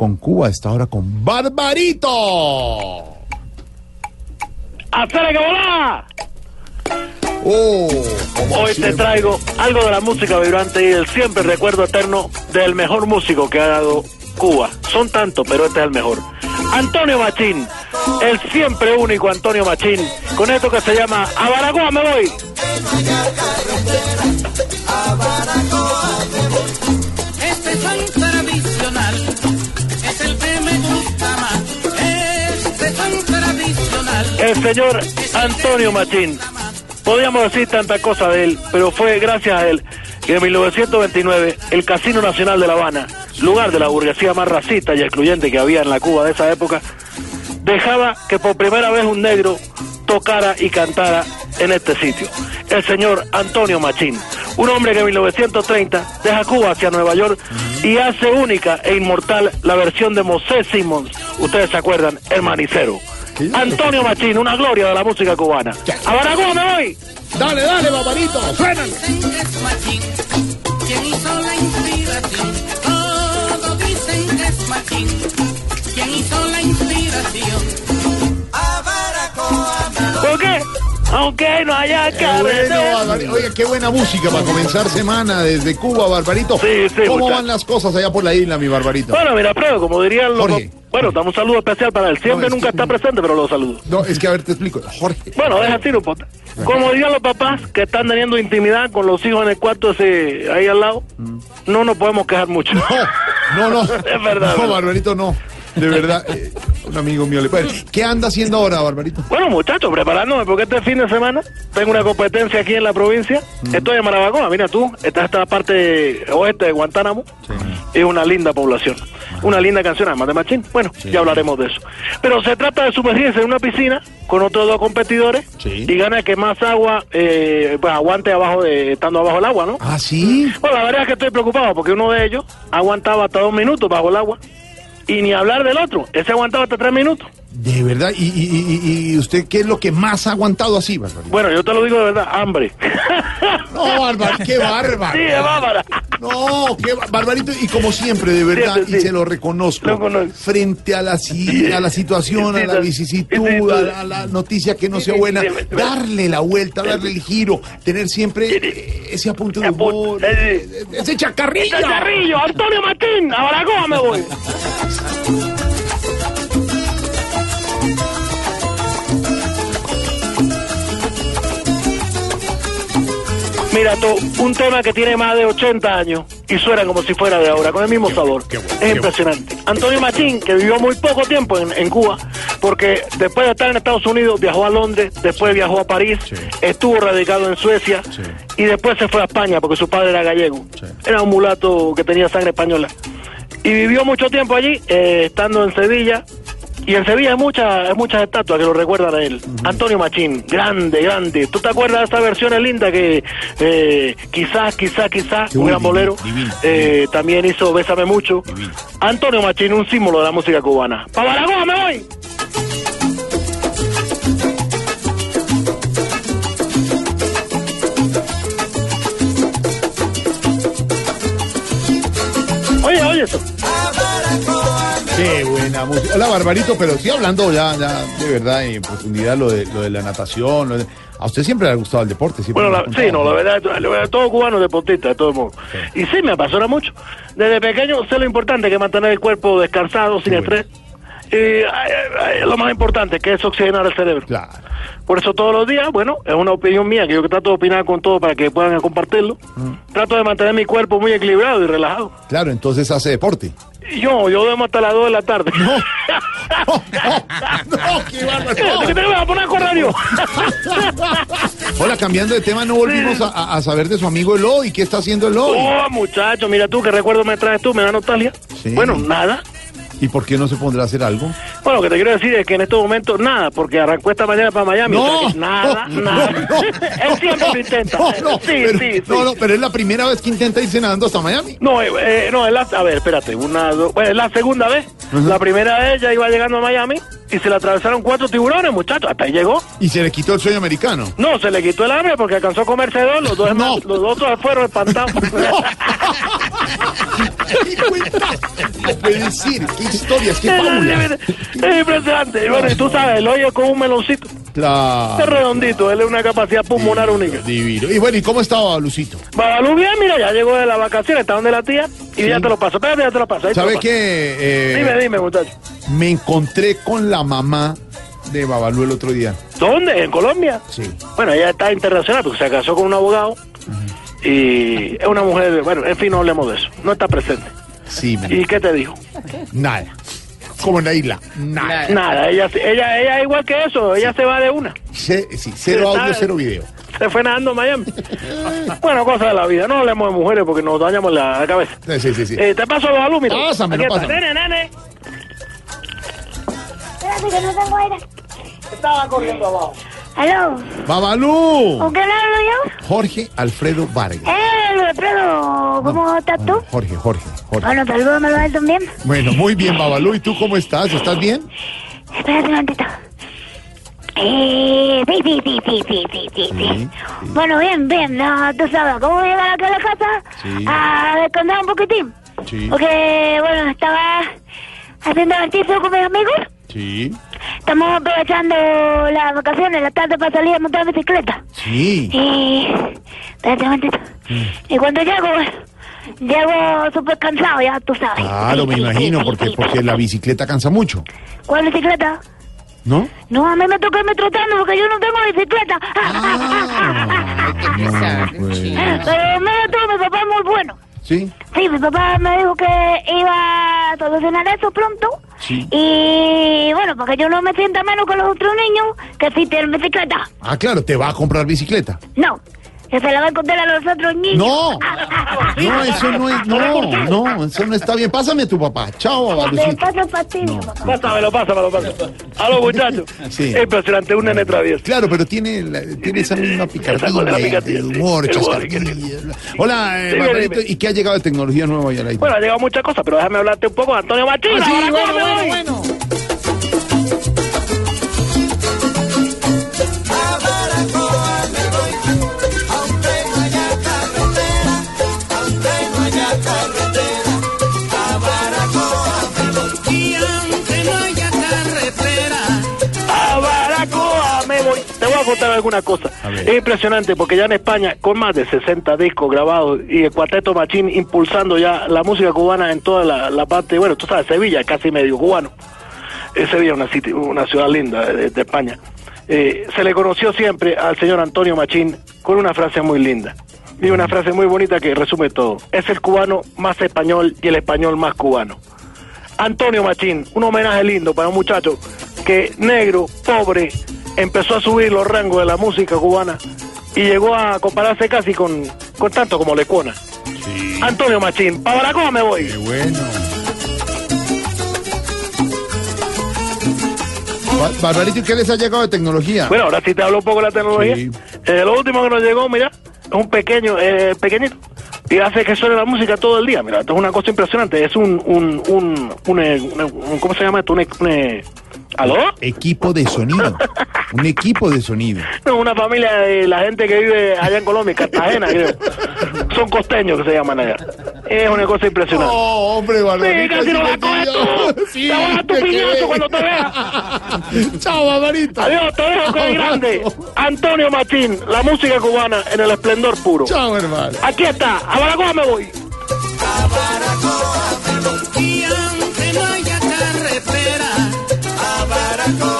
con Cuba, está ahora con Barbarito. ¡Hacer que volá! Oh, Hoy te traigo algo de la música vibrante y el siempre recuerdo eterno del mejor músico que ha dado Cuba. Son tantos, pero este es el mejor. Antonio Machín, el siempre único Antonio Machín, con esto que se llama A Baracoa me voy. Señor Antonio Machín. Podríamos decir tantas cosas de él, pero fue gracias a él que en 1929 el Casino Nacional de La Habana, lugar de la burguesía más racista y excluyente que había en la Cuba de esa época, dejaba que por primera vez un negro tocara y cantara en este sitio. El señor Antonio Machín, un hombre que en 1930 deja Cuba hacia Nueva York y hace única e inmortal la versión de Mosé Simmons, ustedes se acuerdan, el manicero. Antonio Machín, una gloria de la música cubana. ¡A Baracoa me voy! Dale, dale, suénalo. Es Machín quien hizo la inspiración. Todos dicen que es Machín quien hizo la inspiración. ¿Por qué? Aunque no haya Qué bueno. Oye, qué buena música para comenzar semana desde Cuba, Barbarito. Sí, sí, ¿Cómo muchacho. van las cosas allá por la isla, mi Barbarito? Bueno, mira, prueba, como dirían los... Jorge. Bueno, damos un saludo especial para él. Siempre No, nunca que- está presente, pero lo saludo. No, es que a ver, te explico. Jorge. Bueno, deja así, no. Como dirían los papás que están teniendo intimidad con los hijos en el cuarto ese ahí al lado, no nos podemos quejar mucho. No, no, no. Es verdad, No. Barbarito, no. De verdad, eh, un amigo mío le puede. ¿Qué anda haciendo ahora, Barbarito? Bueno, muchachos, preparándome porque este fin de semana tengo una competencia aquí en la provincia. Estoy en Marabacoa, mira tú, esta es esta parte oeste de Guantánamo. Es una linda población. Una linda canción, además de Machín. Bueno, ya hablaremos de eso. Pero se trata de sumergirse en una piscina con otros dos competidores Sí. y gana que más agua eh, pues aguante abajo de estando abajo el agua, ¿no? Ah, sí. Bueno, la verdad es que estoy preocupado porque uno de ellos aguantaba hasta dos minutos bajo el agua. Y ni hablar del otro, ese aguantaba hasta tres minutos. De verdad. ¿Y, y, y- y usted qué es lo que más ha aguantado así, Barbarito? Bueno, yo te lo digo de verdad, hambre. No, Barbarito, qué bárbaro. Sí, es bárbara. No, qué ba- Barbarito, y como siempre, de verdad, y sí. se lo reconozco, Lo conozco. frente a la, a la situación, a la vicisitud, a la, a la noticia que no sea buena, darle la vuelta, darle el giro, tener siempre eh, ese apunte de humor, sí. eh, ese chacarrillo. ¡Este Carrillo! ¡Antonio Martín! ¡A Baracoa me voy! Mira tú, un tema que tiene más de 80 años y suena como si fuera de ahora, con el mismo sabor. qué bueno, es impresionante. Antonio Machín, que vivió muy poco tiempo en, en Cuba, porque después de estar en Estados Unidos viajó a Londres, después viajó a París, Sí. estuvo radicado en Suecia Sí. y después se fue a España porque su padre era gallego. Sí. Era un mulato que tenía sangre española. Y vivió mucho tiempo allí, eh, estando en Sevilla. Y en Sevilla hay muchas, hay muchas estatuas que lo recuerdan a él. Antonio Machín, grande, grande. ¿Tú te acuerdas de esa versión linda que eh, quizás, quizás, quizás, un gran bolero? divino, eh, también hizo Bésame Mucho. Antonio Machín, un símbolo de la música cubana. ¡Pa Baracoa me voy! Música. Hola, Barbarito, pero sí hablando ya, ya de verdad en profundidad lo de, lo de la natación. lo de- A usted siempre le ha gustado el deporte. siempre Bueno, la- sí, no, la verdad, la verdad, todo cubano es deportista, de todo modo. Y sí, me apasiona mucho. Desde pequeño sé lo importante que es mantener el cuerpo descansado, sin estrés. Y ay, lo más importante, que es oxigenar el cerebro. Claro. Por eso todos los días, bueno, es una opinión mía, que yo trato de opinar con todo para que puedan compartirlo. Mm. Trato de mantener mi cuerpo muy equilibrado y relajado. Claro, entonces hace deporte. Yo, yo duermo hasta las 2 de la tarde. No, no, qué bárbaro. ¿Qué te voy a poner? Hola, cambiando de tema, no volvimos a saber de su amigo Eloy. ¿Qué está haciendo Eloy? Oh, muchacho, mira tú, qué recuerdo me traes tú, me da nostalgia. Sí. Bueno, nada. ¿Y por qué no se pondrá a hacer algo? Bueno, lo que te quiero decir es que en estos momentos nada, porque arrancó esta mañana para Miami. No, o sea que nada, no, nada. no. Él siempre lo intenta. No, no, sí, pero, sí, sí. no, no, pero es la primera vez que intenta irse nadando hasta Miami. No, eh, eh, no, es la, a ver, espérate, una, dos, bueno, es la segunda vez. La primera vez ya iba llegando a Miami y se le atravesaron cuatro tiburones, muchachos, hasta ahí llegó. Y se le quitó el sueño americano. No, se le quitó el hambre porque alcanzó a comerse dos, los dos, No. los otros fueron espantados. ¿Qué decir, historias, qué fábulas. es impresionante. Y bueno, y tú sabes, él oye con un meloncito. Es Claro. redondito, él es una capacidad pulmonar única. Divino. Y bueno, ¿y cómo estaba Lucito? Babalú bien, mira, ya llegó de las vacaciones, está donde la tía, y ya te lo paso. Espérate, ya te lo paso. ahí te lo ¿Sabe paso. qué? Eh, Dime, dime, muchacho. Me encontré con la mamá de Babalú el otro día. ¿Dónde? ¿En Colombia? Sí. Bueno, ella está internacional porque se casó con un abogado y es una mujer, bueno, en fin, no hablemos de eso. No está presente. Sí, me- ¿Y qué te dijo? nada. Como en la isla. Nada. Nada, ella, ella, ella es igual que eso, ella se va de una. Ce- sí, cero audio, cero video. Se fue nadando a Miami. bueno, cosas de la vida. No hablemos de mujeres porque nos dañamos la, cabeza. Sí, sí, sí. Eh, te paso los alumnos. Está. pásamelo. Nene, nene. Espérate que no tengo aire. Estaba corriendo abajo. Aló, Babalú. ¿con quién hablo yo? Jorge Alfredo Vargas. Eh, Alfredo, ¿cómo estás tú? Jorge, Jorge, Jorge. Bueno, salúdamelo a él también. Bueno, muy bien, Babalú. ¿Y tú cómo estás? ¿Estás bien? Espérate un momentito. Eh, sí, sí, sí, sí, sí, sí, sí, sí. Bueno, bien, bien, no, tú sabes, ¿cómo llegar aquí a la casa? Sí. A descansar un poquitín. Sí. Porque, bueno, estaba haciendo ejercicio con mis amigos. Sí. Estamos aprovechando las vacaciones, la tarde para salir a montar bicicleta. Sí. Y... Espérate un momentito. Y cuando llego, bueno, llego súper cansado, ya tú sabes. Claro, me imagino, porque, porque la bicicleta cansa mucho. ¿Cuál bicicleta? ¿No? No, a mí me toca irme trotando porque yo no tengo bicicleta. Ah, no, pues. Pero mira tú, mi papá es muy bueno. Sí. Sí, mi papá me dijo que iba a solucionar eso pronto. Sí. Y bueno, para que yo no me sienta menos con los otros niños que sí tienen bicicleta. Ah, claro, te va a comprar bicicleta. No, que se la va a contar a los otros niños. No, no, eso no es, no, no, eso no está bien. Pásame a tu papá. Chao, Babalucito. paso fastidio, papá. Pásamelo, pásamelo, pásamelo. A los muchachos. Sí. Es impresionante, un nene travieso. Claro, pero tiene, la- tiene esa misma picardía, El humor, chascarrillo. Hola, eh, dime. ¿y qué ha llegado de tecnología nueva ya la Bueno, ha llegado muchas cosas, pero déjame hablarte un poco de Antonio Machín. Ah, sí, bueno, me bueno, bueno. Te voy a contar alguna cosa. Es impresionante porque ya en España, con más de 60 discos grabados y el Cuarteto Machín impulsando ya la música cubana en toda la, la parte, bueno, tú sabes, Sevilla, casi medio cubano. Eh, Sevilla es una, city- una ciudad linda de, de España. Eh, se le conoció siempre al señor Antonio Machín con una frase muy linda. Y una frase muy bonita que resume todo. Es el cubano más español y el español más cubano. Antonio Machín, un homenaje lindo para un muchacho que negro, pobre, empezó a subir los rangos de la música cubana y llegó a compararse casi con, con tanto como Lecuona. Antonio Machín, para Baracoa me voy. Qué bueno. Ba- Barbarito, ¿y qué les ha llegado de tecnología? Bueno, ahora sí te hablo un poco de la tecnología. Sí. Eh, lo último que nos llegó, mira, es un pequeño, eh, pequeñito, y hace que suene la música todo el día. Mira, esto es una cosa impresionante. Es un, un, un, un, eh, un- un- ¿cómo se llama esto? Un, un, eh, ¿Aló? Equipo de sonido. Un equipo de sonido. No, una familia de la gente que vive allá en Colombia, en Cartagena, creo. Son costeños que se llaman allá. Es una cosa impresionante. Oh, hombre, Sí, Barbarito. casi no sí la coges. Te a dar tu piñazo quedé. cuando te vea. Chao, Barbarito. Adiós, te dejo con el grande. Antonio Machín, la música cubana en el esplendor puro. Chao, hermano. Aquí está, a Baracoa me voy. a Baracoa Blanco.